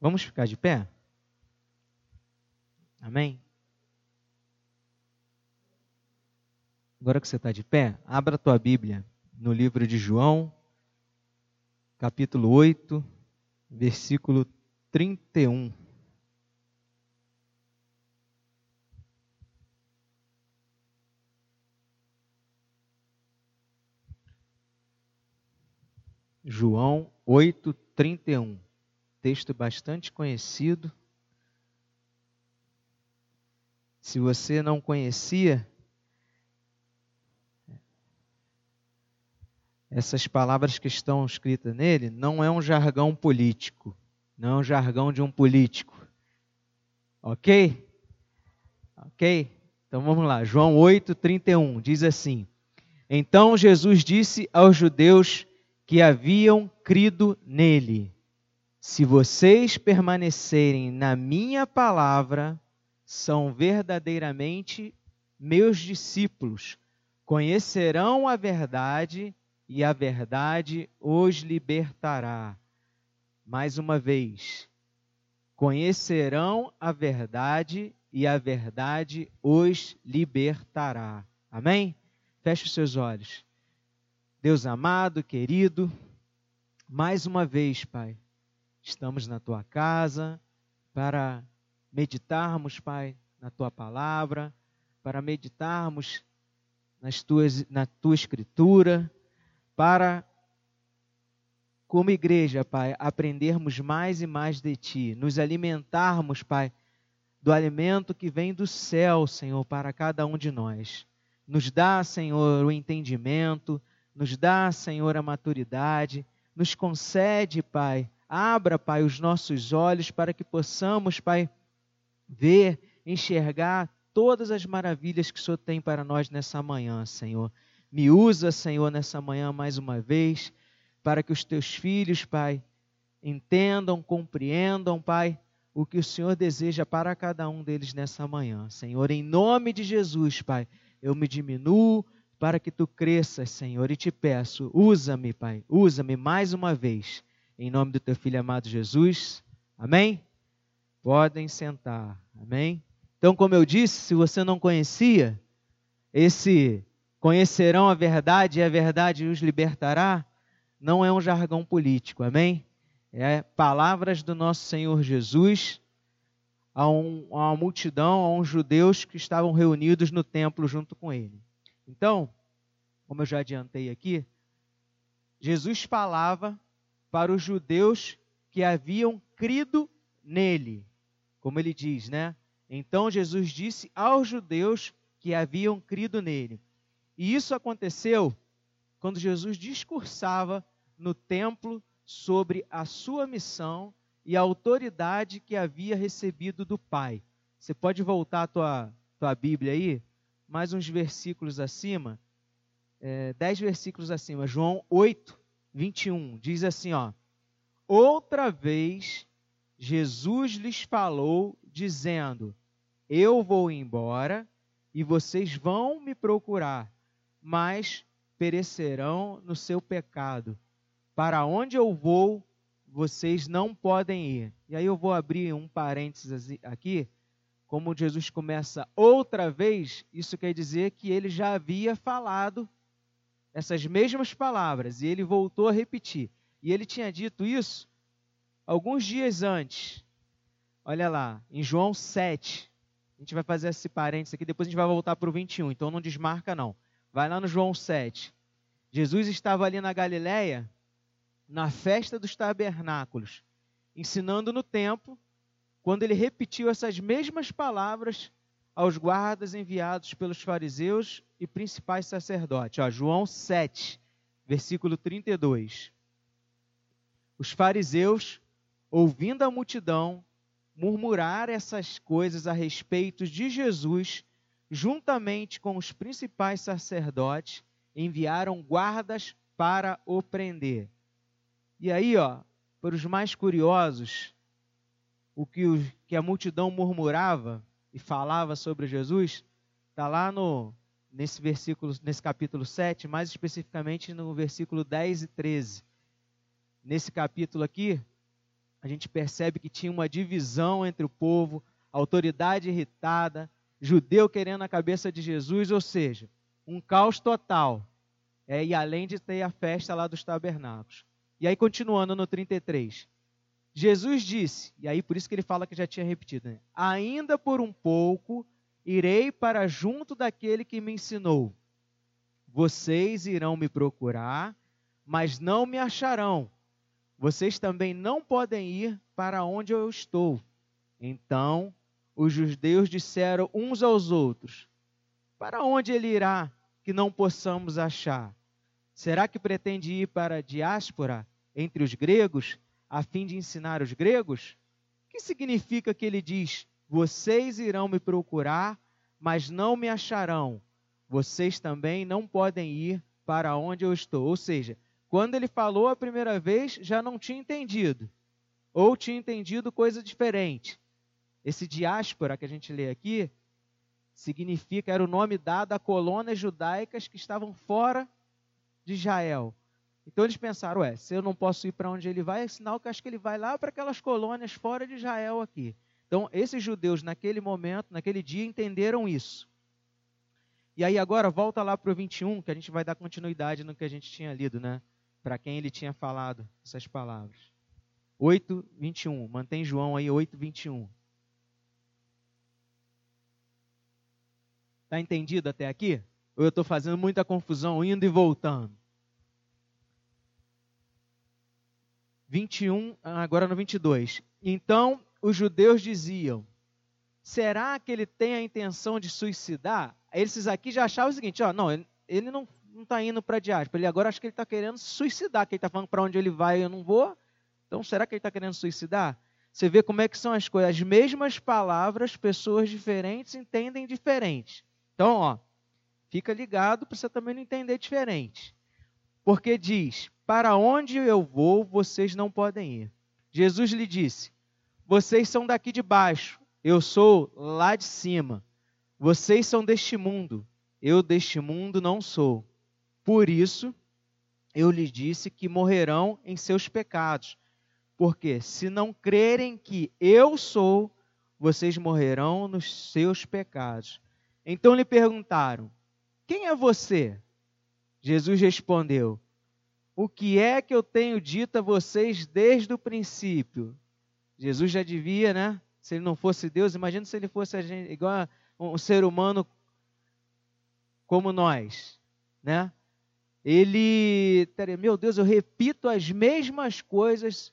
Vamos ficar de pé? Amém? Agora que você está de pé, abra a tua Bíblia no livro de João, capítulo 8, versículo 31. João 8, 31. Texto bastante conhecido. Se você não conhecia, essas palavras que estão escritas nele não é um jargão político, não é um jargão de um político. Ok? Ok? Então vamos lá. João 8, 31 diz assim: Então Jesus disse aos judeus que haviam crido nele: Se vocês permanecerem na minha palavra, são verdadeiramente meus discípulos, conhecerão a verdade e a verdade os libertará. Mais uma vez, conhecerão a verdade e a verdade os libertará. Amém? Feche os seus olhos. Deus amado, querido, mais uma vez, Pai, estamos na tua casa para meditarmos, Pai, na tua palavra, para meditarmos nas tuas, na tua escritura, para, como igreja, Pai, aprendermos mais e mais de ti, nos alimentarmos, Pai, do alimento que vem do céu, Senhor, para cada um de nós. Nos dá, Senhor, o entendimento, nos dá, Senhor, a maturidade, nos concede, Pai, abra, Pai, os nossos olhos para que possamos, Pai, ver, enxergar todas as maravilhas que o Senhor tem para nós nessa manhã, Senhor. Me usa, Senhor, nessa manhã mais uma vez, para que os teus filhos, Pai, entendam, compreendam, Pai, o que o Senhor deseja para cada um deles nessa manhã. Senhor, em nome de Jesus, Pai, eu me diminuo para que tu cresças, Senhor, e te peço, usa-me, Pai, usa-me mais uma vez, em nome do teu filho amado Jesus. Amém? Podem sentar. Amém? Então, como eu disse, se você não conhecia, esse conhecerão a verdade e a verdade os libertará, não é um jargão político, amém? É palavras do nosso Senhor Jesus a, um, a uma multidão, a uns judeus que estavam reunidos no templo junto com ele. Então, como eu já adiantei aqui, Jesus falava para os judeus que haviam crido nele. Como ele diz, né? Então Jesus disse aos judeus que haviam crido nele. E isso aconteceu quando Jesus discursava no templo sobre a sua missão e a autoridade que havia recebido do Pai. Você pode voltar a tua, tua Bíblia aí? mais uns versículos acima, é, dez versículos acima, João 8, 21, diz assim, ó, outra vez Jesus lhes falou, dizendo, eu vou embora e vocês vão me procurar, mas perecerão no seu pecado. Para onde eu vou, vocês não podem ir. E aí eu vou abrir um parênteses aqui, como Jesus começa outra vez, isso quer dizer que ele já havia falado essas mesmas palavras e ele voltou a repetir. E ele tinha dito isso alguns dias antes. Olha lá, em João 7. A gente vai fazer esse parênteses aqui, depois a gente vai voltar para o 21, então não desmarca não. Vai lá no João 7. Jesus estava ali na Galiléia, na festa dos tabernáculos, ensinando no templo quando ele repetiu essas mesmas palavras aos guardas enviados pelos fariseus e principais sacerdotes. Ó, João 7, versículo 32. Os fariseus, ouvindo a multidão murmurar essas coisas a respeito de Jesus, juntamente com os principais sacerdotes, enviaram guardas para o prender. E aí, ó, para os mais curiosos, o que, o que a multidão murmurava e falava sobre Jesus, está lá no, nesse versículo, nesse capítulo 7, mais especificamente no versículo 10 e 13. Nesse capítulo aqui, a gente percebe que tinha uma divisão entre o povo, autoridade irritada, judeu querendo a cabeça de Jesus, ou seja, um caos total. É, e além de ter a festa lá dos tabernáculos. E aí, continuando no 33. Jesus disse, e aí por isso que ele fala que já tinha repetido, né? ainda por um pouco irei para junto daquele que me ensinou. Vocês irão me procurar, mas não me acharão. Vocês também não podem ir para onde eu estou. Então os judeus disseram uns aos outros: Para onde ele irá que não possamos achar? Será que pretende ir para a diáspora entre os gregos, a fim de ensinar os gregos? O que significa que ele diz: Vocês irão me procurar, mas não me acharão? Vocês também não podem ir para onde eu estou. Ou seja, quando ele falou a primeira vez, já não tinha entendido, ou tinha entendido coisa diferente. Esse diáspora que a gente lê aqui significa, era o nome dado a colônias judaicas que estavam fora de Israel. Então eles pensaram, ué, se eu não posso ir para onde ele vai, é sinal que acho que ele vai lá para aquelas colônias fora de Israel aqui. Então esses judeus naquele momento, naquele dia, entenderam isso. E aí agora volta lá para o 21, que a gente vai dar continuidade no que a gente tinha lido, né? Para quem ele tinha falado essas palavras. 8, 21. Mantém João aí, 8, 21. Está entendido até aqui? Ou eu estou fazendo muita confusão, indo e voltando? 21, agora no 22. Então os judeus diziam: será que ele tem a intenção de suicidar? Esses aqui já achavam o seguinte: ó, não, ele não está indo para a diáspora, ele agora acha que ele está querendo suicidar, que ele está falando para onde ele vai eu não vou. Então será que ele está querendo suicidar? Você vê como é que são as coisas. As mesmas palavras, pessoas diferentes entendem diferente. Então, ó, fica ligado para você também não entender diferente. Porque diz: Para onde eu vou, vocês não podem ir. Jesus lhe disse: Vocês são daqui de baixo, eu sou lá de cima. Vocês são deste mundo, eu deste mundo não sou. Por isso, eu lhes disse que morrerão em seus pecados. Porque se não crerem que eu sou, vocês morrerão nos seus pecados. Então lhe perguntaram: Quem é você? Jesus respondeu: O que é que eu tenho dito a vocês desde o princípio? Jesus já devia, né? Se ele não fosse Deus, imagina se ele fosse gente, igual um ser humano como nós, né? Ele, meu Deus, eu repito as mesmas coisas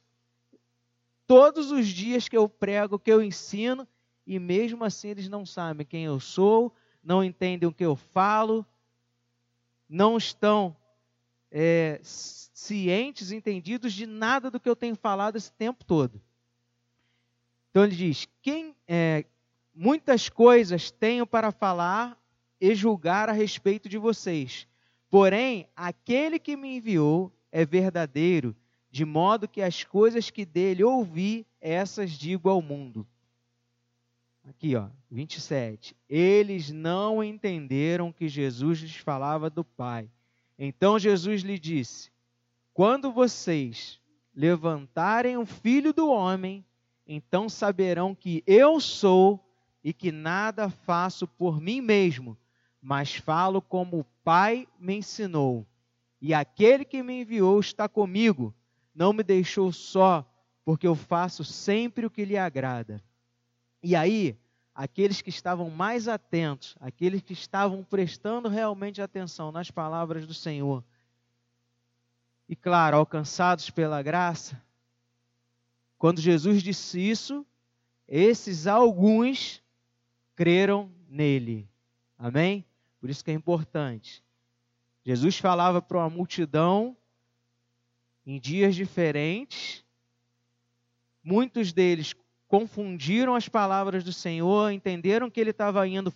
todos os dias que eu prego, que eu ensino, e mesmo assim eles não sabem quem eu sou, não entendem o que eu falo, não estão é, cientes, entendidos de nada do que eu tenho falado esse tempo todo. Então ele diz: quem é, muitas coisas tenho para falar e julgar a respeito de vocês, porém aquele que me enviou é verdadeiro, de modo que as coisas que dele ouvi, essas digo ao mundo. Aqui, ó, 27. Eles não entenderam que Jesus lhes falava do Pai. Então Jesus lhe disse: Quando vocês levantarem o filho do homem, então saberão que eu sou e que nada faço por mim mesmo, mas falo como o Pai me ensinou. E aquele que me enviou está comigo, não me deixou só, porque eu faço sempre o que lhe agrada. E aí, aqueles que estavam mais atentos, aqueles que estavam prestando realmente atenção nas palavras do Senhor, e claro, alcançados pela graça, quando Jesus disse isso, esses alguns creram nele. Amém? Por isso que é importante. Jesus falava para uma multidão em dias diferentes, muitos deles confundiram as palavras do Senhor, entenderam que ele estava indo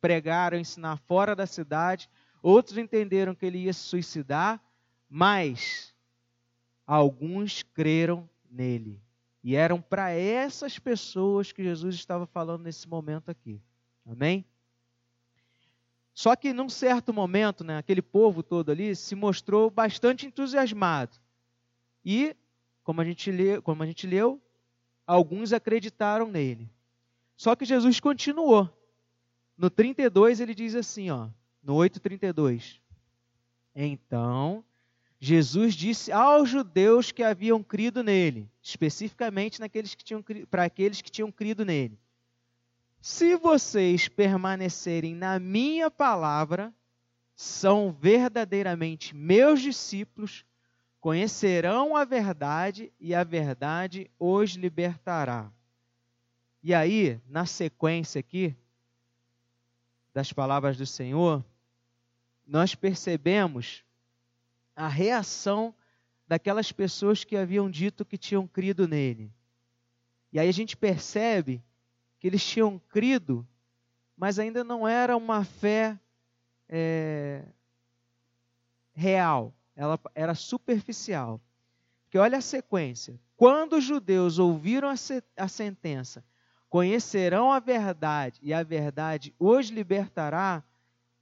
pregar ou ensinar fora da cidade, outros entenderam que ele ia se suicidar, mas alguns creram nele. E eram para essas pessoas que Jesus estava falando nesse momento aqui. Amém? Só que num certo momento, né, aquele povo todo ali se mostrou bastante entusiasmado. E, como a gente leu, como a gente leu alguns acreditaram nele. Só que Jesus continuou. No 32 ele diz assim, ó, no 8:32. Então, Jesus disse aos judeus que haviam crido nele, especificamente naqueles que tinham para aqueles que tinham crido nele: Se vocês permanecerem na minha palavra, são verdadeiramente meus discípulos, conhecerão a verdade e a verdade os libertará. E aí, na sequência aqui das palavras do Senhor, nós percebemos a reação daquelas pessoas que haviam dito que tinham crido nele. E aí a gente percebe que eles tinham crido, mas ainda não era uma fé é, real, ela era superficial. Porque olha a sequência: quando os judeus ouviram a, se, a sentença, conhecerão a verdade e a verdade os libertará,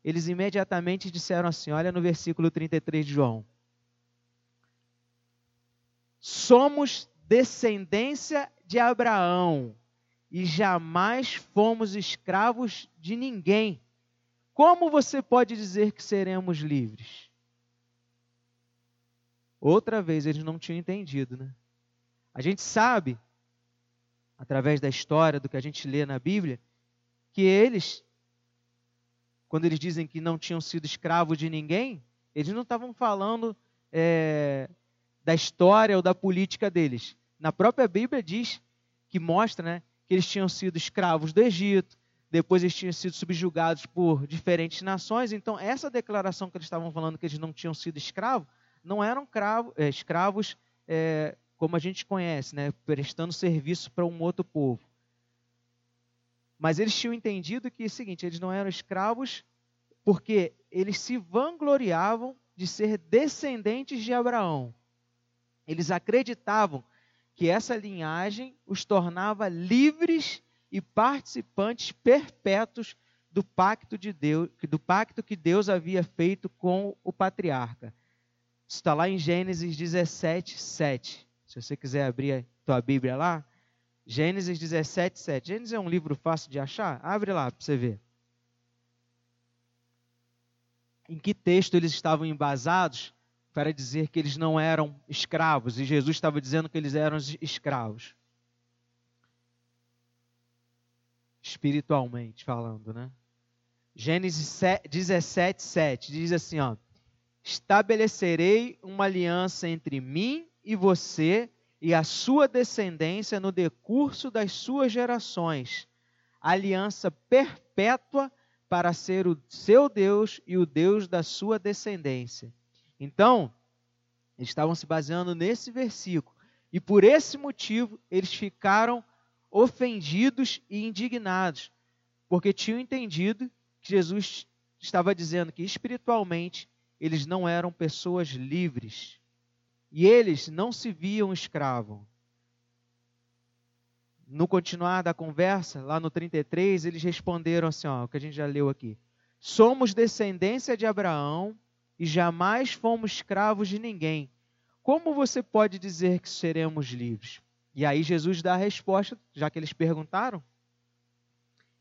eles imediatamente disseram assim: olha no versículo 33 de João. Somos descendência de Abraão e jamais fomos escravos de ninguém. Como você pode dizer que seremos livres? Outra vez eles não tinham entendido, né? A gente sabe, através da história, do que a gente lê na Bíblia, que eles, quando eles dizem que não tinham sido escravos de ninguém, eles não estavam falando é, da história ou da política deles. Na própria Bíblia diz que mostra, né, que eles tinham sido escravos do Egito, depois eles tinham sido subjugados por diferentes nações. Então, essa declaração que eles estavam falando que eles não tinham sido escravos, não eram cravo, é, escravos é, como a gente conhece, né, prestando serviço para um outro povo. Mas eles tinham entendido que é o seguinte: eles não eram escravos porque eles se vangloriavam de ser descendentes de Abraão. Eles acreditavam que essa linhagem os tornava livres e participantes perpétuos do pacto de Deus, do pacto que Deus havia feito com o patriarca. Está lá em Gênesis 17, 7. Se você quiser abrir a tua Bíblia lá, Gênesis 17, 7. Gênesis é um livro fácil de achar? Abre lá para você ver. Em que texto eles estavam embasados para dizer que eles não eram escravos, e Jesus estava dizendo que eles eram escravos. espiritualmente falando, né? Gênesis 17, 7 diz assim, ó: Estabelecerei uma aliança entre mim e você e a sua descendência no decurso das suas gerações, aliança perpétua para ser o seu Deus e o Deus da sua descendência. Então, eles estavam se baseando nesse versículo, e por esse motivo eles ficaram ofendidos e indignados, porque tinham entendido que Jesus estava dizendo que espiritualmente eles não eram pessoas livres e eles não se viam escravos. No continuar da conversa, lá no 33, eles responderam assim, ó, o que a gente já leu aqui. Somos descendência de Abraão e jamais fomos escravos de ninguém. Como você pode dizer que seremos livres? E aí Jesus dá a resposta, já que eles perguntaram.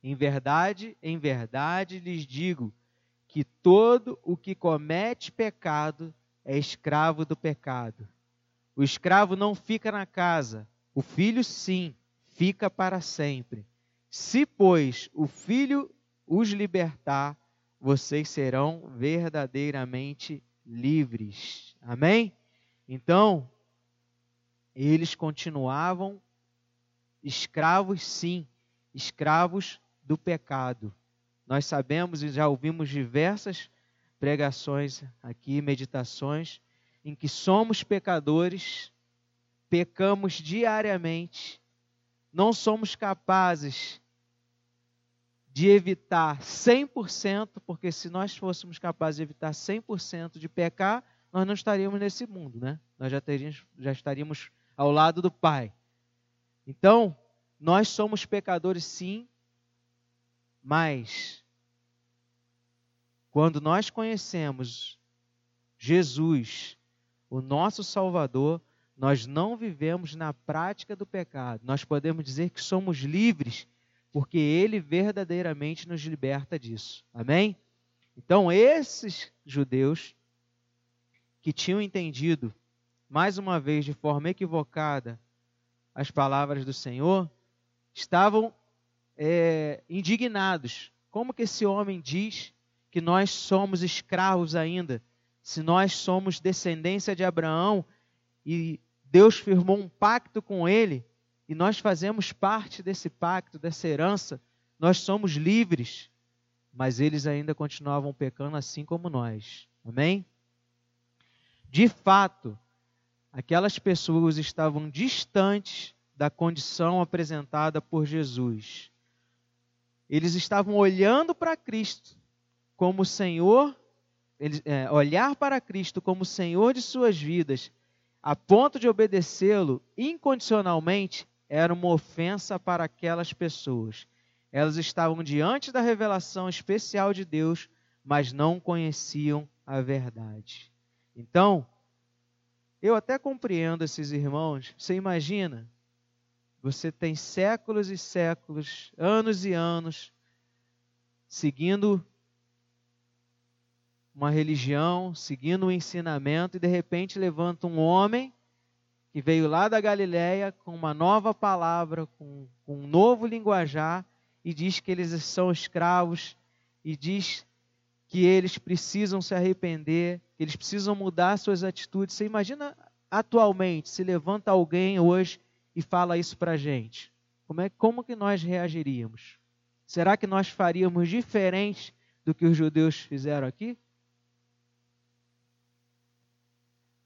Em verdade, em verdade lhes digo que todo o que comete pecado é escravo do pecado. O escravo não fica na casa, o filho sim, fica para sempre. Se, pois, o filho os libertar, vocês serão verdadeiramente livres. Amém? Então, eles continuavam escravos, sim, escravos do pecado. Nós sabemos e já ouvimos diversas pregações aqui, meditações, em que somos pecadores, pecamos diariamente, não somos capazes de evitar 100%, porque se nós fôssemos capazes de evitar 100% de pecar, nós não estaríamos nesse mundo, né? Nós já, teríamos, já estaríamos ao lado do Pai. Então, nós somos pecadores sim, mas quando nós conhecemos Jesus, o nosso Salvador, nós não vivemos na prática do pecado. Nós podemos dizer que somos livres, porque Ele verdadeiramente nos liberta disso. Amém? Então, esses judeus que tinham entendido, mais uma vez de forma equivocada, as palavras do Senhor, estavam é, indignados. Como que esse homem diz que nós somos escravos ainda, se nós somos descendência de Abraão e Deus firmou um pacto com ele e nós fazemos parte desse pacto, dessa herança, nós somos livres, mas eles ainda continuavam pecando assim como nós. Amém? De fato, aquelas pessoas estavam distantes da condição apresentada por Jesus. Eles estavam olhando para Cristo como Senhor, eles, é, olhar para Cristo como Senhor de suas vidas a ponto de obedecê-lo incondicionalmente era uma ofensa para aquelas pessoas. Elas estavam diante da revelação especial de Deus, mas não conheciam a verdade. Então, eu até compreendo esses irmãos. Você imagina? Você tem séculos e séculos, anos e anos, seguindo uma religião, seguindo um ensinamento, e de repente levanta um homem que veio lá da Galiléia com uma nova palavra, com, com um novo linguajar, e diz que eles são escravos, e diz que eles precisam se arrepender, que eles precisam mudar suas atitudes. Você imagina atualmente se levanta alguém hoje e fala isso para a gente? Como, é, como que nós reagiríamos? Será que nós faríamos diferente do que os judeus fizeram aqui?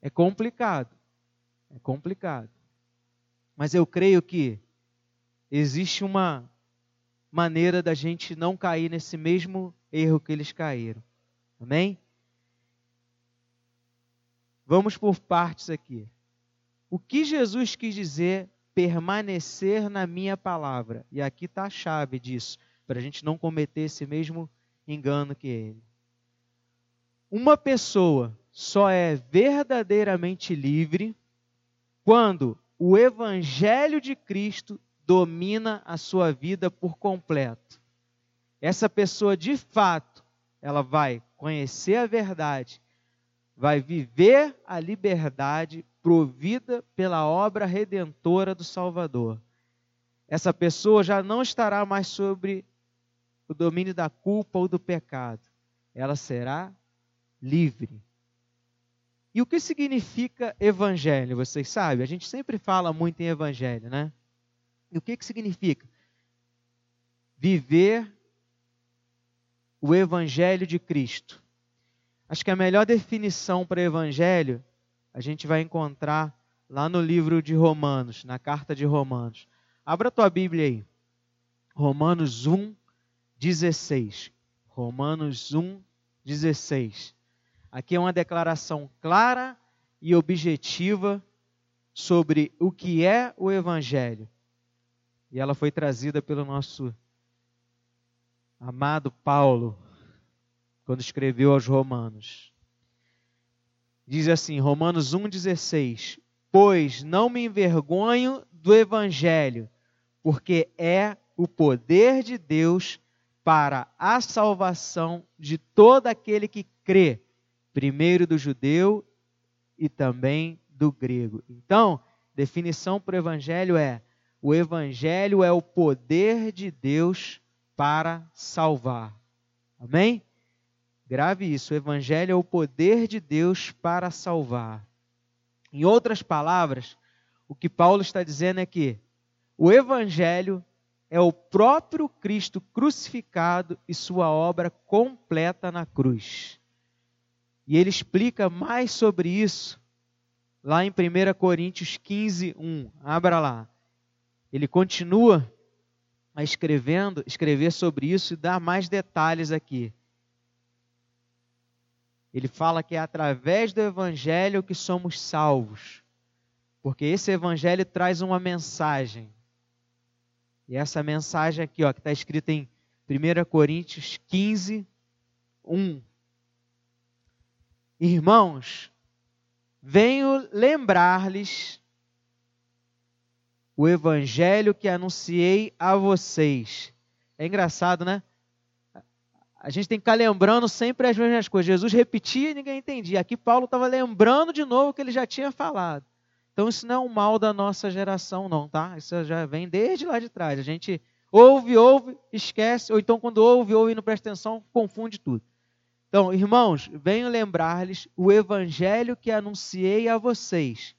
É complicado. É complicado. Mas eu creio que existe uma maneira da gente não cair nesse mesmo erro que eles caíram. Amém? Vamos por partes aqui. O que Jesus quis dizer permanecer na minha palavra? E aqui está a chave disso, para a gente não cometer esse mesmo engano que ele. Uma pessoa só é verdadeiramente livre quando o Evangelho de Cristo domina a sua vida por completo. Essa pessoa, de fato, ela vai conhecer a verdade, vai viver a liberdade provida pela obra redentora do Salvador. Essa pessoa já não estará mais sobre o domínio da culpa ou do pecado. Ela será livre. E o que significa evangelho? Vocês sabem? A gente sempre fala muito em evangelho, né? E o que, que significa? Viver o evangelho de Cristo. Acho que a melhor definição para evangelho a gente vai encontrar lá no livro de Romanos, na carta de Romanos. Abra a tua Bíblia aí. Romanos 1, 16. Romanos 1, 16. Aqui é uma declaração clara e objetiva sobre o que é o Evangelho. E ela foi trazida pelo nosso amado Paulo, quando escreveu aos Romanos. Diz assim, Romanos 1,16: Pois não me envergonho do Evangelho, porque é o poder de Deus para a salvação de todo aquele que crê primeiro do judeu e também do grego. Então, definição para o evangelho é: o evangelho é o poder de Deus para salvar. Amém? Grave isso: o evangelho é o poder de Deus para salvar. Em outras palavras, o que Paulo está dizendo é que o evangelho é o próprio Cristo crucificado e sua obra completa na cruz. E ele explica mais sobre isso lá em 1 Coríntios 15, 1. Abra lá. Ele continua a escrevendo, escrever sobre isso e dá mais detalhes aqui. Ele fala que é através do evangelho que somos salvos. Porque esse evangelho traz uma mensagem. E essa mensagem aqui, ó, que está escrita em 1 Coríntios 15, 1. Irmãos, venho lembrar-lhes o evangelho que anunciei a vocês. É engraçado, né? A gente tem que ficar lembrando sempre as mesmas coisas. Jesus repetia e ninguém entendia. Aqui Paulo estava lembrando de novo o que ele já tinha falado. Então isso não é um mal da nossa geração, não, tá? Isso já vem desde lá de trás. A gente ouve, ouve, esquece, ou então quando ouve, ouve e não presta atenção, confunde tudo. Então, irmãos, venho lembrar-lhes o evangelho que anunciei a vocês,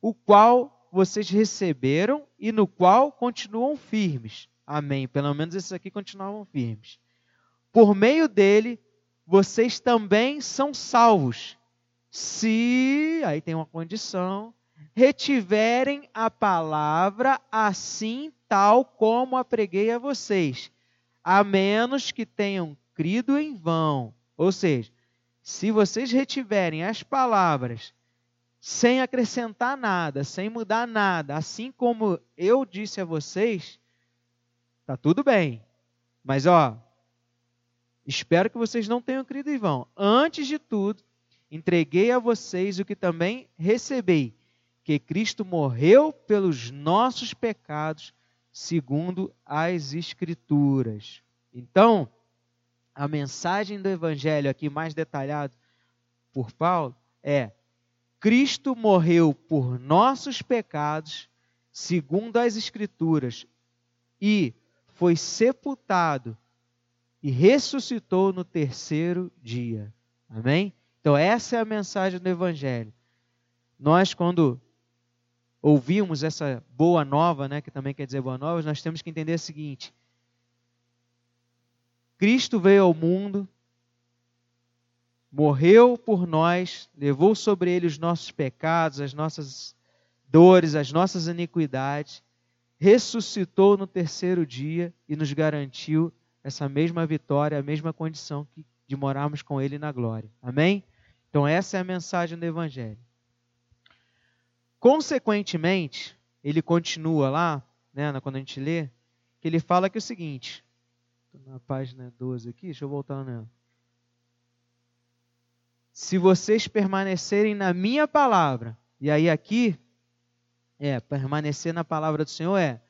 o qual vocês receberam e no qual continuam firmes. Amém. Pelo menos esses aqui continuavam firmes. Por meio dele, vocês também são salvos. Se, aí tem uma condição, retiverem a palavra assim tal como a preguei a vocês, a menos que tenham crido em vão. Ou seja, se vocês retiverem as palavras sem acrescentar nada, sem mudar nada, assim como eu disse a vocês, tá tudo bem. Mas ó, espero que vocês não tenham crido em vão. Antes de tudo, entreguei a vocês o que também recebi, que Cristo morreu pelos nossos pecados, segundo as escrituras. Então, a mensagem do evangelho aqui mais detalhado por Paulo é: Cristo morreu por nossos pecados, segundo as escrituras, e foi sepultado e ressuscitou no terceiro dia. Amém? Então essa é a mensagem do evangelho. Nós quando ouvimos essa boa nova, né, que também quer dizer boa nova, nós temos que entender o seguinte: Cristo veio ao mundo, morreu por nós, levou sobre ele os nossos pecados, as nossas dores, as nossas iniquidades, ressuscitou no terceiro dia e nos garantiu essa mesma vitória, a mesma condição de morarmos com ele na glória. Amém? Então, essa é a mensagem do Evangelho. Consequentemente, ele continua lá, né, quando a gente lê, que ele fala que é o seguinte: na página 12 aqui, deixa eu voltar nela. Se vocês permanecerem na minha palavra, e aí aqui, é, permanecer na palavra do Senhor é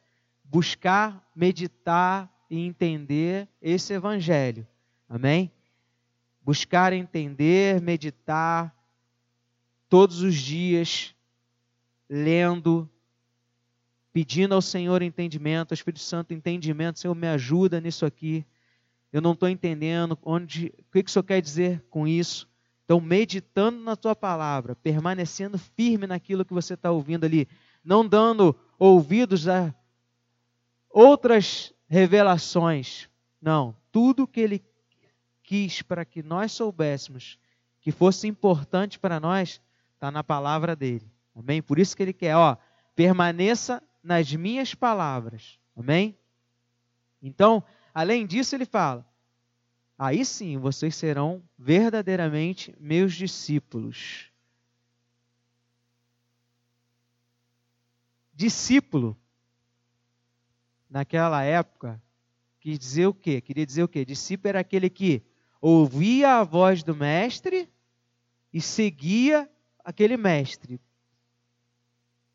buscar, meditar e entender esse evangelho. Amém? Buscar entender, meditar todos os dias, lendo, pedindo ao Senhor entendimento, ao Espírito Santo entendimento. Senhor, me ajuda nisso aqui. Eu não estou entendendo onde, o que, que o Senhor quer dizer com isso. Então, meditando na tua palavra, permanecendo firme naquilo que você está ouvindo ali, não dando ouvidos a outras revelações. Não, tudo que ele quis para que nós soubéssemos que fosse importante para nós, está na palavra dele. Amém? Por isso que ele quer, ó, permaneça nas minhas palavras. Amém? Então, além disso, ele fala: aí sim vocês serão verdadeiramente meus discípulos. Discípulo, naquela época, quis dizer o quê? Queria dizer o quê? Discípulo era aquele que ouvia a voz do mestre e seguia aquele mestre.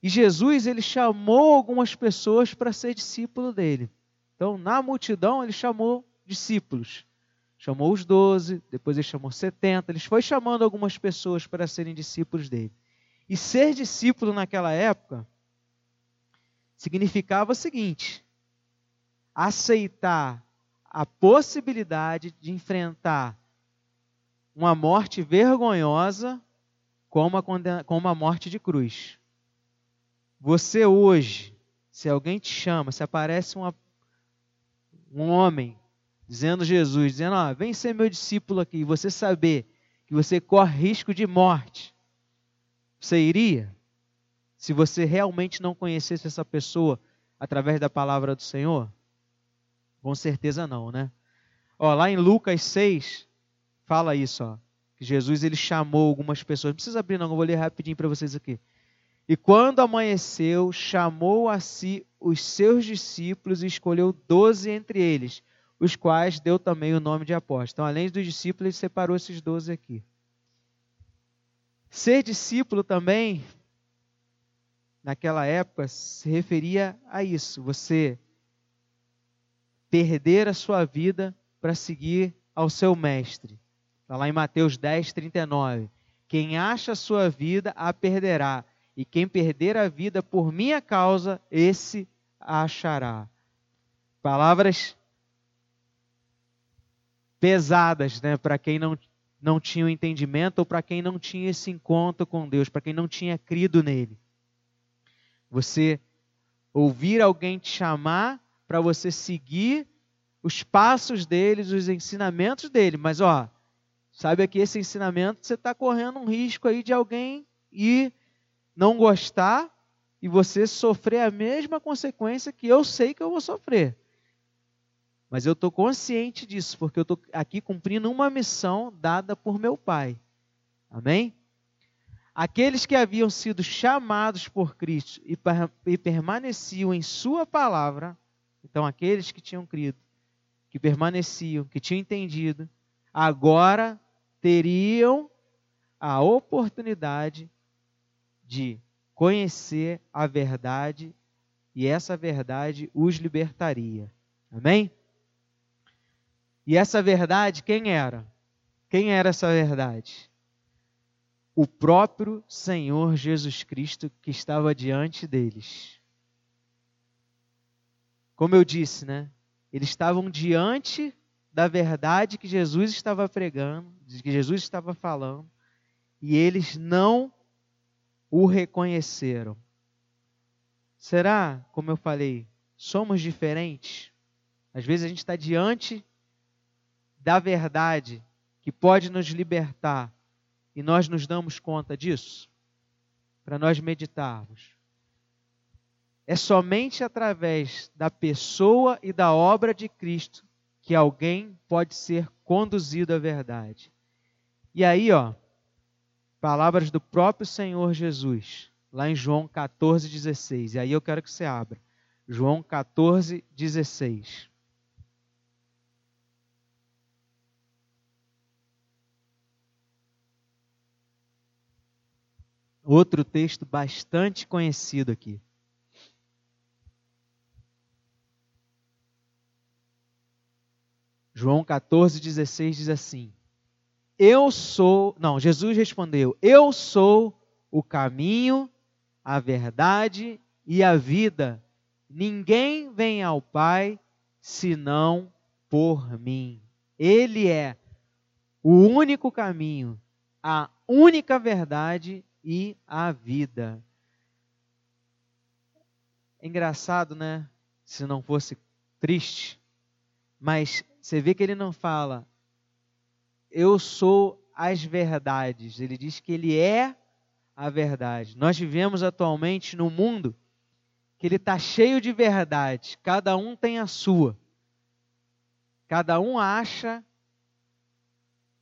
E Jesus ele chamou algumas pessoas para ser discípulo dele. Então, na multidão, ele chamou discípulos. Chamou os doze, depois ele chamou setenta. Ele foi chamando algumas pessoas para serem discípulos dele. E ser discípulo naquela época significava o seguinte: aceitar a possibilidade de enfrentar uma morte vergonhosa como a, como a morte de cruz. Você hoje, se alguém te chama, se aparece uma, um homem dizendo Jesus, dizendo, ó, vem ser meu discípulo aqui, e você saber que você corre risco de morte, você iria? Se você realmente não conhecesse essa pessoa através da palavra do Senhor? Com certeza não, né? Ó, lá em Lucas 6, fala isso, ó, que Jesus ele chamou algumas pessoas. Não precisa abrir não, eu vou ler rapidinho para vocês aqui. E quando amanheceu, chamou a si os seus discípulos e escolheu doze entre eles, os quais deu também o nome de apóstolos. Então, além dos discípulos, ele separou esses doze aqui. Ser discípulo também naquela época se referia a isso, você perder a sua vida para seguir ao seu mestre. Está lá em Mateus 10, 39. Quem acha a sua vida a perderá, e quem perder a vida por minha causa, esse a achará. Palavras pesadas, né, para quem não, não tinha o entendimento ou para quem não tinha esse encontro com Deus, para quem não tinha crido nele. Você ouvir alguém te chamar para você seguir os passos deles, os ensinamentos dele, mas ó, sabe que esse ensinamento você está correndo um risco aí de alguém ir não gostar e você sofrer a mesma consequência que eu sei que eu vou sofrer. Mas eu estou consciente disso, porque eu estou aqui cumprindo uma missão dada por meu Pai. Amém? Aqueles que haviam sido chamados por Cristo e, e permaneciam em Sua palavra, então aqueles que tinham crido, que permaneciam, que tinham entendido, agora teriam a oportunidade de conhecer a verdade e essa verdade os libertaria. Amém? E essa verdade, quem era? Quem era essa verdade? O próprio Senhor Jesus Cristo que estava diante deles. Como eu disse, né? Eles estavam diante da verdade que Jesus estava pregando, que Jesus estava falando, e eles não o reconheceram. Será, como eu falei, somos diferentes? Às vezes a gente está diante da verdade que pode nos libertar e nós nos damos conta disso? Para nós meditarmos. É somente através da pessoa e da obra de Cristo que alguém pode ser conduzido à verdade. E aí, ó, palavras do próprio Senhor Jesus, lá em João 14,16. E aí eu quero que você abra. João 14,16. Outro texto bastante conhecido aqui. João 14, 16 diz assim: Eu sou. Não, Jesus respondeu: Eu sou o caminho, a verdade e a vida. Ninguém vem ao Pai senão por mim. Ele é o único caminho, a única verdade e a vida. É engraçado, né? Se não fosse triste, mas você vê que ele não fala, eu sou as verdades. Ele diz que ele é a verdade. Nós vivemos atualmente num mundo que ele está cheio de verdade. Cada um tem a sua. Cada um acha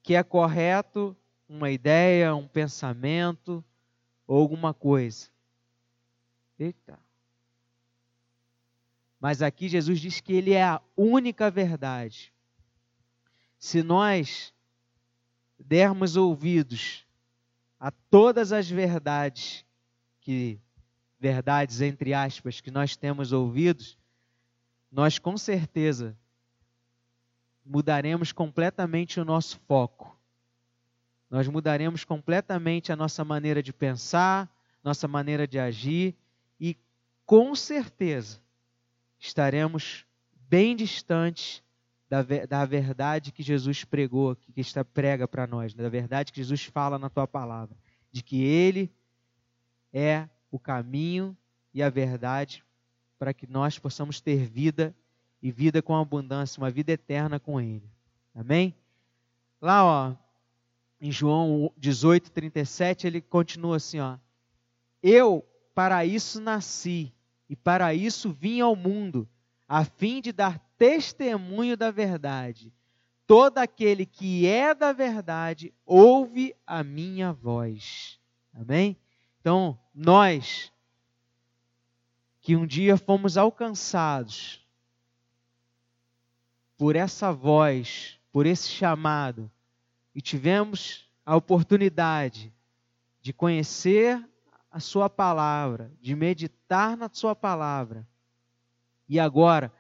que é correto uma ideia, um pensamento, ou alguma coisa. Eita. Mas aqui Jesus diz que ele é a única verdade. Se nós dermos ouvidos a todas as verdades que verdades entre aspas que nós temos ouvidos, nós com certeza mudaremos completamente o nosso foco. Nós mudaremos completamente a nossa maneira de pensar, nossa maneira de agir e com certeza estaremos bem distantes da, da verdade que Jesus pregou, que está prega para nós, da verdade que Jesus fala na tua palavra, de que Ele é o caminho e a verdade para que nós possamos ter vida e vida com abundância, uma vida eterna com Ele. Amém? Lá, ó, em João 18, 37, ele continua assim: ó, Eu para isso nasci e para isso vim ao mundo, a fim de dar testemunho da verdade. Todo aquele que é da verdade ouve a minha voz. Amém? Então, nós que um dia fomos alcançados por essa voz, por esse chamado, e tivemos a oportunidade de conhecer a sua palavra, de meditar na sua palavra. E agora,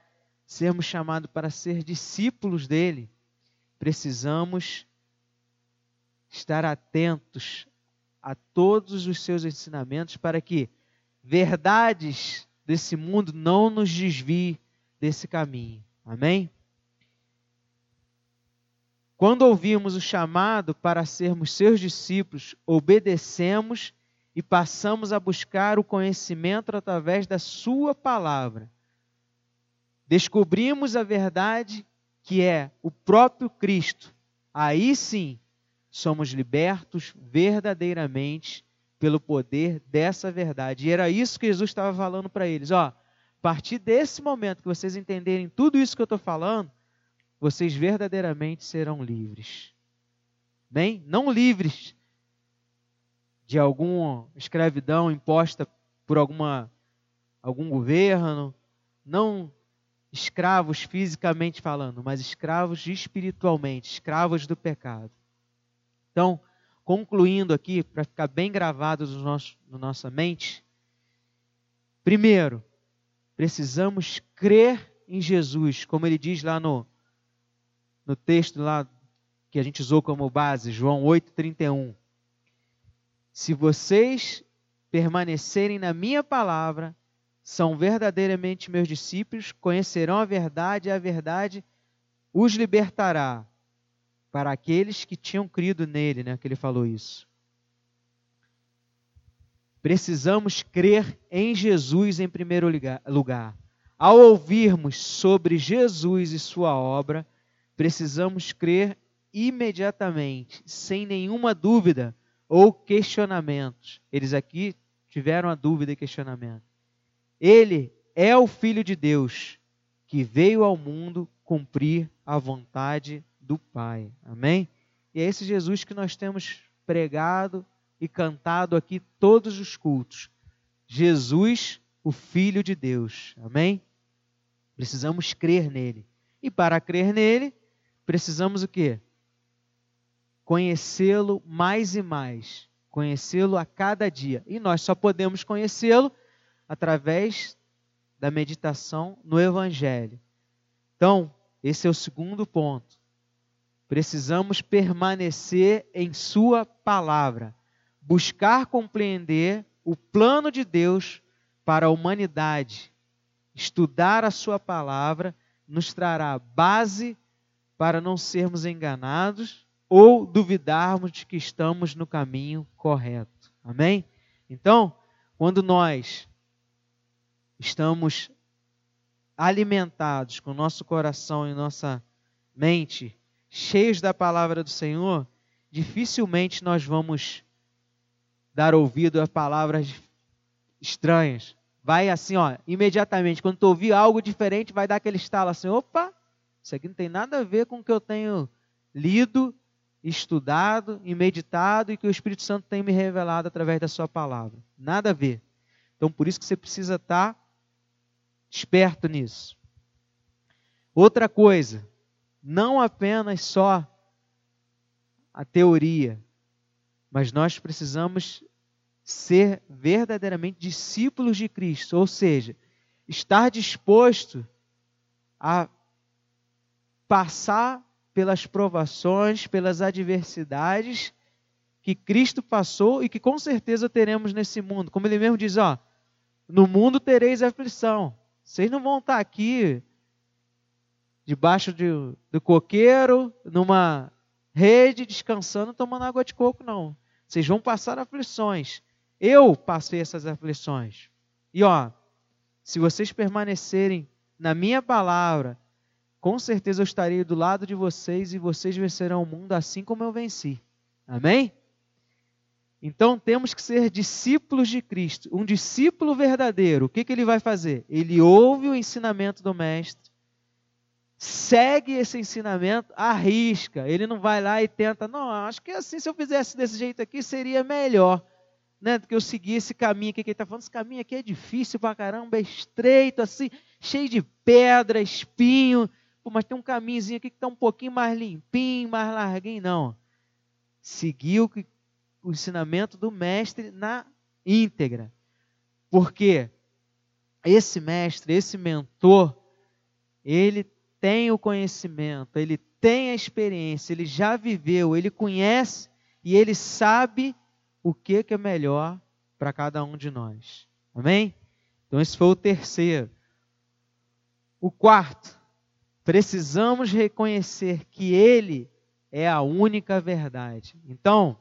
sermos chamados para ser discípulos dele, precisamos estar atentos a todos os seus ensinamentos para que verdades desse mundo não nos desviem desse caminho. Amém? Quando ouvimos o chamado para sermos seus discípulos, obedecemos e passamos a buscar o conhecimento através da Sua palavra. Descobrimos a verdade que é o próprio Cristo. Aí sim, somos libertos verdadeiramente pelo poder dessa verdade. E era isso que Jesus estava falando para eles. Ó, a partir desse momento que vocês entenderem tudo isso que eu estou falando, vocês verdadeiramente serão livres. Bem? Não livres de alguma escravidão imposta por alguma, algum governo, não escravos fisicamente falando, mas escravos espiritualmente, escravos do pecado. Então, concluindo aqui, para ficar bem gravado no na nossa mente, primeiro, precisamos crer em Jesus, como ele diz lá no, no texto lá que a gente usou como base, João 8,31. Se vocês permanecerem na minha palavra, são verdadeiramente meus discípulos, conhecerão a verdade e a verdade os libertará para aqueles que tinham crido nele, né, que ele falou isso. Precisamos crer em Jesus em primeiro lugar. Ao ouvirmos sobre Jesus e sua obra, precisamos crer imediatamente, sem nenhuma dúvida ou questionamentos. Eles aqui tiveram a dúvida e questionamento. Ele é o Filho de Deus que veio ao mundo cumprir a vontade do Pai. Amém? E é esse Jesus que nós temos pregado e cantado aqui todos os cultos. Jesus, o Filho de Deus. Amém? Precisamos crer nele. E para crer nele, precisamos o quê? Conhecê-lo mais e mais. Conhecê-lo a cada dia. E nós só podemos conhecê-lo através da meditação no Evangelho. Então, esse é o segundo ponto. Precisamos permanecer em Sua palavra, buscar compreender o plano de Deus para a humanidade. Estudar a Sua palavra nos trará base para não sermos enganados ou duvidarmos de que estamos no caminho correto. Amém? Então, quando nós estamos alimentados com nosso coração e nossa mente cheios da palavra do Senhor, dificilmente nós vamos dar ouvido a palavras estranhas. Vai assim, ó, imediatamente, quando tu ouvir algo diferente, vai dar aquele estalo assim, opa, isso aqui não tem nada a ver com o que eu tenho lido, estudado e meditado e que o Espírito Santo tem me revelado através da sua palavra. Nada a ver. Então, por isso que você precisa estar esperto nisso. Outra coisa, não apenas só a teoria, mas nós precisamos ser verdadeiramente discípulos de Cristo, ou seja, estar disposto a passar pelas provações, pelas adversidades que Cristo passou e que com certeza teremos nesse mundo. Como ele mesmo diz, ó, no mundo tereis aflição. Vocês não vão estar aqui debaixo de, do coqueiro, numa rede, descansando, tomando água de coco, não. Vocês vão passar aflições. Eu passei essas aflições. E ó, se vocês permanecerem na minha palavra, com certeza eu estarei do lado de vocês e vocês vencerão o mundo assim como eu venci. Amém? Então temos que ser discípulos de Cristo. Um discípulo verdadeiro, o que, que ele vai fazer? Ele ouve o ensinamento do Mestre, segue esse ensinamento, arrisca. Ele não vai lá e tenta, não, acho que assim, se eu fizesse desse jeito aqui, seria melhor. Né, do que eu seguir esse caminho aqui que ele está falando. Esse caminho aqui é difícil pra caramba, é estreito, assim, cheio de pedra, espinho. Pô, mas tem um caminhozinho aqui que está um pouquinho mais limpinho, mais larguinho. Não. Seguiu o ensinamento do mestre na íntegra. Porque esse mestre, esse mentor, ele tem o conhecimento, ele tem a experiência, ele já viveu, ele conhece e ele sabe o que, que é melhor para cada um de nós. Amém? Então, esse foi o terceiro. O quarto, precisamos reconhecer que Ele é a única verdade. Então,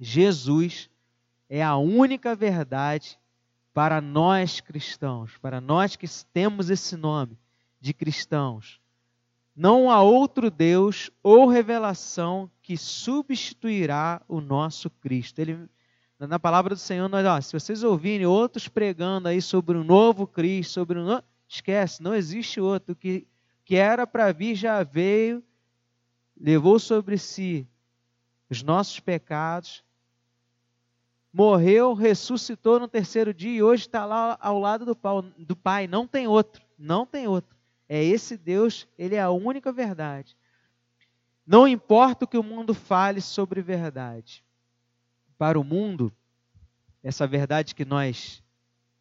Jesus é a única verdade para nós cristãos, para nós que temos esse nome de cristãos. Não há outro Deus ou revelação que substituirá o nosso Cristo. Ele, na palavra do Senhor, nós, ó, se vocês ouvirem outros pregando aí sobre o um novo Cristo, sobre um esquece, não existe outro que que era para vir já veio, levou sobre si os nossos pecados, morreu, ressuscitou no terceiro dia e hoje está lá ao lado do, Pai. Não tem outro, não tem outro. É esse Deus, ele é a única verdade. Não importa o que o mundo fale sobre verdade. Para o mundo, essa verdade que nós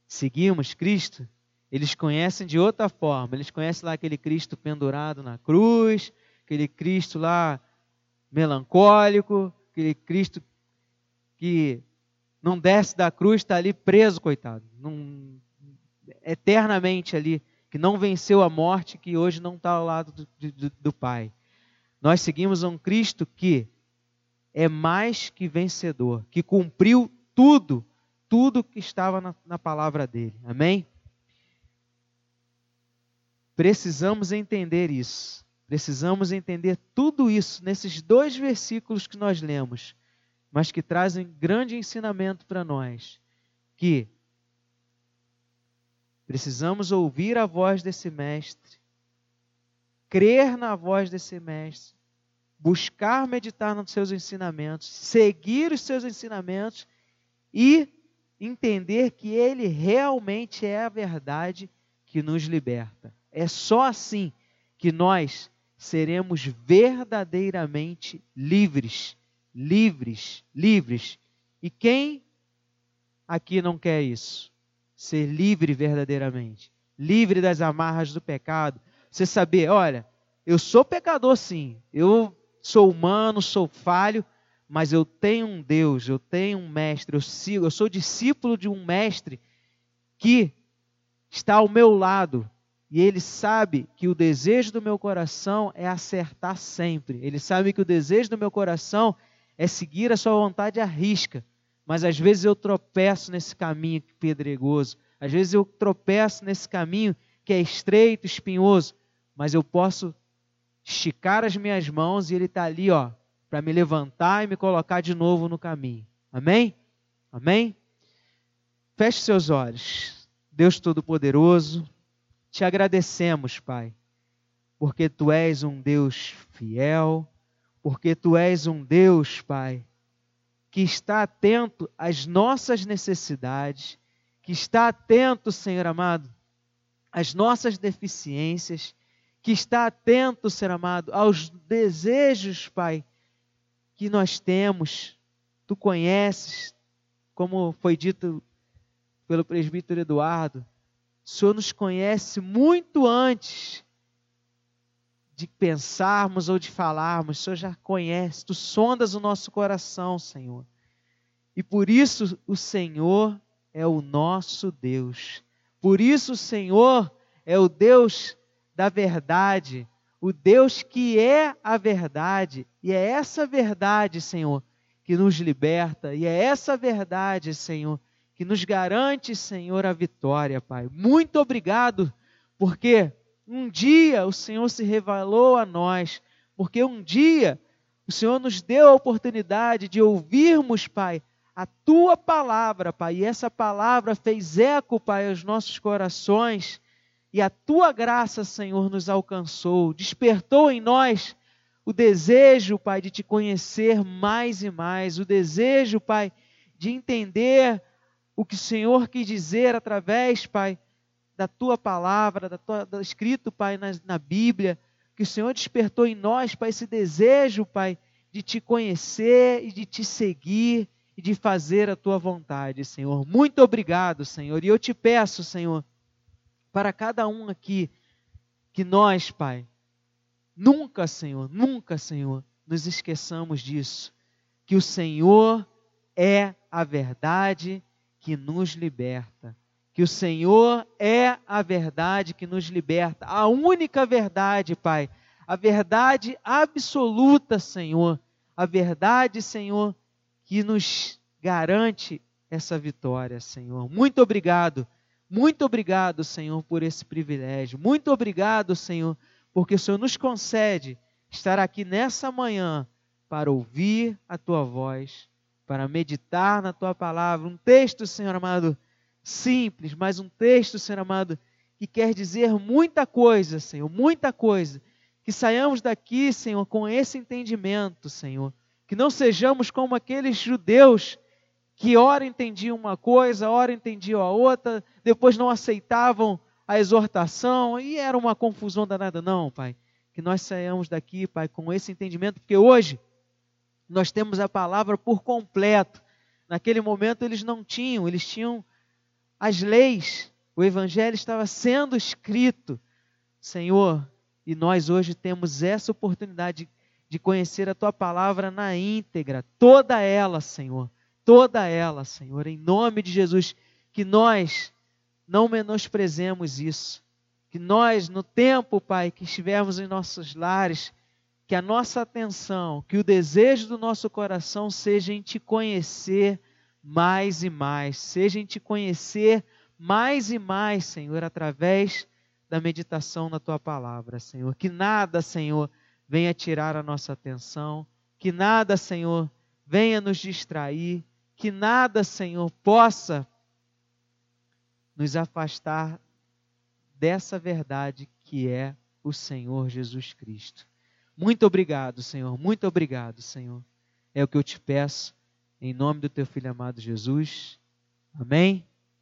seguimos, Cristo, eles conhecem de outra forma. Eles conhecem lá aquele Cristo pendurado na cruz, aquele Cristo lá melancólico, aquele Cristo que não desce da cruz, está ali preso, coitado. Não, eternamente ali, que não venceu a morte, que hoje não está ao lado do, do, do Pai. Nós seguimos um Cristo que é mais que vencedor, que cumpriu tudo, tudo que estava na, na palavra dele. Amém? Precisamos entender isso. Precisamos entender tudo isso nesses dois versículos que nós lemos, mas que trazem grande ensinamento para nós. Que precisamos ouvir a voz desse mestre, crer na voz desse mestre, buscar meditar nos seus ensinamentos, seguir os seus ensinamentos e entender que ele realmente é a verdade que nos liberta. É só assim que nós seremos verdadeiramente livres. Livres, livres. E quem aqui não quer isso? Ser livre verdadeiramente. Livre das amarras do pecado. Você saber, olha, eu sou pecador sim. Eu sou humano, sou falho, mas eu tenho um Deus, eu tenho um mestre, eu sigo, eu sou discípulo de um mestre que está ao meu lado, e ele sabe que o desejo do meu coração é acertar sempre. Ele sabe que o desejo do meu coração é seguir a sua vontade à risca. Mas às vezes eu tropeço nesse caminho pedregoso. Às vezes eu tropeço nesse caminho que é estreito, espinhoso. Mas eu posso esticar as minhas mãos e ele está ali, ó, para me levantar e me colocar de novo no caminho. Amém? Amém? Feche seus olhos. Deus Todo-Poderoso. Te agradecemos, Pai, porque tu és um Deus fiel, porque tu és um Deus, Pai, que está atento às nossas necessidades, que está atento, Senhor amado, às nossas deficiências, que está atento, Senhor amado, aos desejos, Pai, que nós temos. Tu conheces, como foi dito pelo presbítero Eduardo, o Senhor nos conhece muito antes de pensarmos ou de falarmos. O Senhor já conhece, tu sondas o nosso coração, Senhor. E por isso o Senhor é o nosso Deus. Por isso o Senhor é o Deus da verdade, o Deus que é a verdade. E é essa verdade, Senhor, que nos liberta. E é essa verdade, Senhor, que nos garante, Senhor, a vitória, Pai. Muito obrigado, porque um dia o Senhor se revelou a nós, porque um dia o Senhor nos deu a oportunidade de ouvirmos, Pai, a tua palavra, Pai, e essa palavra fez eco, Pai, aos nossos corações, e a tua graça, Senhor, nos alcançou, despertou em nós o desejo, Pai, de te conhecer mais e mais, o desejo, Pai, de entender o que o Senhor quis dizer através, Pai, da tua palavra, da tua, do escrito, Pai, na, na Bíblia, que o Senhor despertou em nós, Pai, esse desejo, Pai, de te conhecer e de te seguir e de fazer a tua vontade, Senhor. Muito obrigado, Senhor. E eu te peço, Senhor, para cada um aqui, que nós, Pai, nunca, Senhor, nunca, Senhor, nos esqueçamos disso, que o Senhor é a verdade que nos liberta. Que o Senhor é a verdade que nos liberta, a única verdade, Pai, a verdade absoluta, Senhor, a verdade, Senhor, que nos garante essa vitória, Senhor. Muito obrigado, muito obrigado, Senhor, por esse privilégio. Muito obrigado, Senhor, porque o Senhor nos concede estar aqui nessa manhã para ouvir a tua voz, para meditar na tua palavra. Um texto, Senhor amado, simples, mas um texto, Senhor amado, que quer dizer muita coisa, Senhor, muita coisa. Que saiamos daqui, Senhor, com esse entendimento, Senhor que não sejamos como aqueles judeus que ora entendiam uma coisa, ora entendiam a outra, depois não aceitavam a exortação e era uma confusão danada. Não, Pai. Que nós saiamos daqui, Pai, com esse entendimento, porque hoje nós temos a palavra por completo. Naquele momento eles não tinham, eles tinham as leis, o evangelho estava sendo escrito, Senhor, e nós hoje temos essa oportunidade de conhecer a tua palavra na íntegra, toda ela, Senhor, toda ela, Senhor, em nome de Jesus, que nós não menosprezemos isso, que nós, no tempo, Pai, que estivermos em nossos lares, que a nossa atenção, que o desejo do nosso coração seja em te conhecer mais e mais, seja em te conhecer mais e mais, Senhor, através da meditação na tua palavra, Senhor. Que nada, Senhor, venha tirar a nossa atenção, que nada, Senhor, venha nos distrair, que nada, Senhor, possa nos afastar dessa verdade que é o Senhor Jesus Cristo. Muito obrigado, Senhor, muito obrigado, Senhor. É o que eu te peço, em nome do teu filho amado Jesus. Amém.